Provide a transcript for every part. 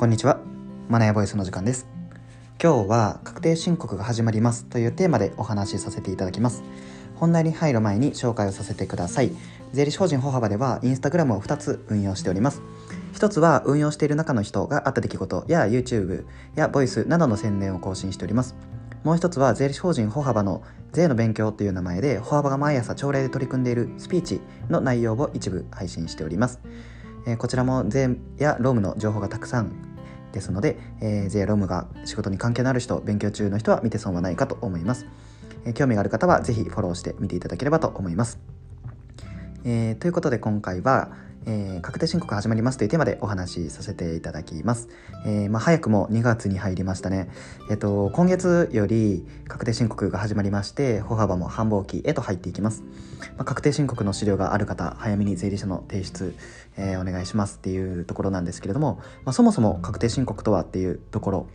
こんにちは。マナヤボイスの時間です。今日は確定申告が始まりますというテーマでお話しさせていただきます。本題に入る前に紹介をさせてください。税理士法人歩幅ではインスタグラムを2つ運用しております。一つは運用している中の人があった出来事や YouTube やボイスなどの宣伝を更新しております。もう一つは税理士法人歩幅の税の勉強という名前で歩幅が毎朝朝礼で取り組んでいるスピーチの内容を一部配信しております、え、こちらも税やロームの情報がたくさんですので、えー、税やロムが仕事に関係のある人勉強中の人は見て損はないかと思います、えー、興味がある方は是非フォローして見ていただければと思います、えー、ということで今回はえー、確定申告始まりますというテーマでお話しさせていただきます。えー、まあ、早くも2月に入りましたね。えっ、ー、と、今月より確定申告が始まりまして、歩幅も繁忙期へと入っていきます。まあ、確定申告の資料がある方、早めに税理士の提出、えお願いしますっていうところなんですけれども、まあ、そもそも確定申告とはっていうところ、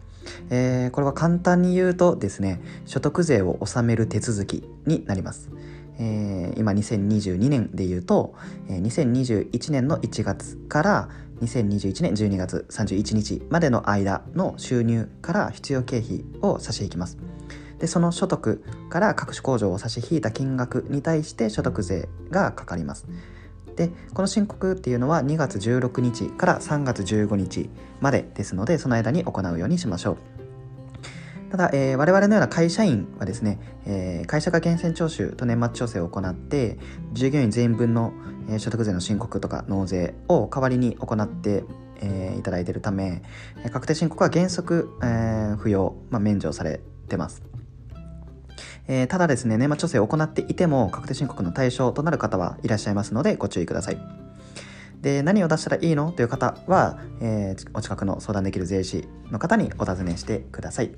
えこれは簡単に言うとですね、所得税を納める手続きになります。えー、今2022年でいうと、えー、2021年の1月から2021年12月31日までの間の収入から必要経費を差し引きます。でその所得から各種控除を差し引いた金額に対して所得税がかかります。でこの申告っていうのは2月16日から3月15日までですのでその間に行うようにしましょう。ただ、えー、我々のような会社員はですね、えー、会社が源泉徴収と年末調整を行って、従業員全員分の、えー、所得税の申告とか納税を代わりに行って、えー、いただいているため、確定申告は原則、えー、不要、まあ、免除されてます。えー、ただですね、年末調整を行っていても確定申告の対象となる方はいらっしゃいますのでご注意ください。で何を出したらいいの？という方は、えー、お近くの相談できる税理士の方にお尋ねしてください。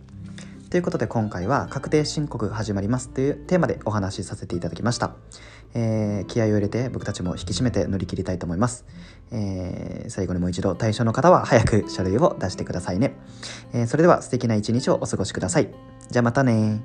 ということで今回は確定申告が始まりますというテーマでお話しさせていただきました。えー、気合を入れて僕たちも引き締めて乗り切りたいと思います。えー、最後にもう一度対象の方は早く書類を出してくださいね。えー、それでは素敵な一日をお過ごしください。じゃあまたね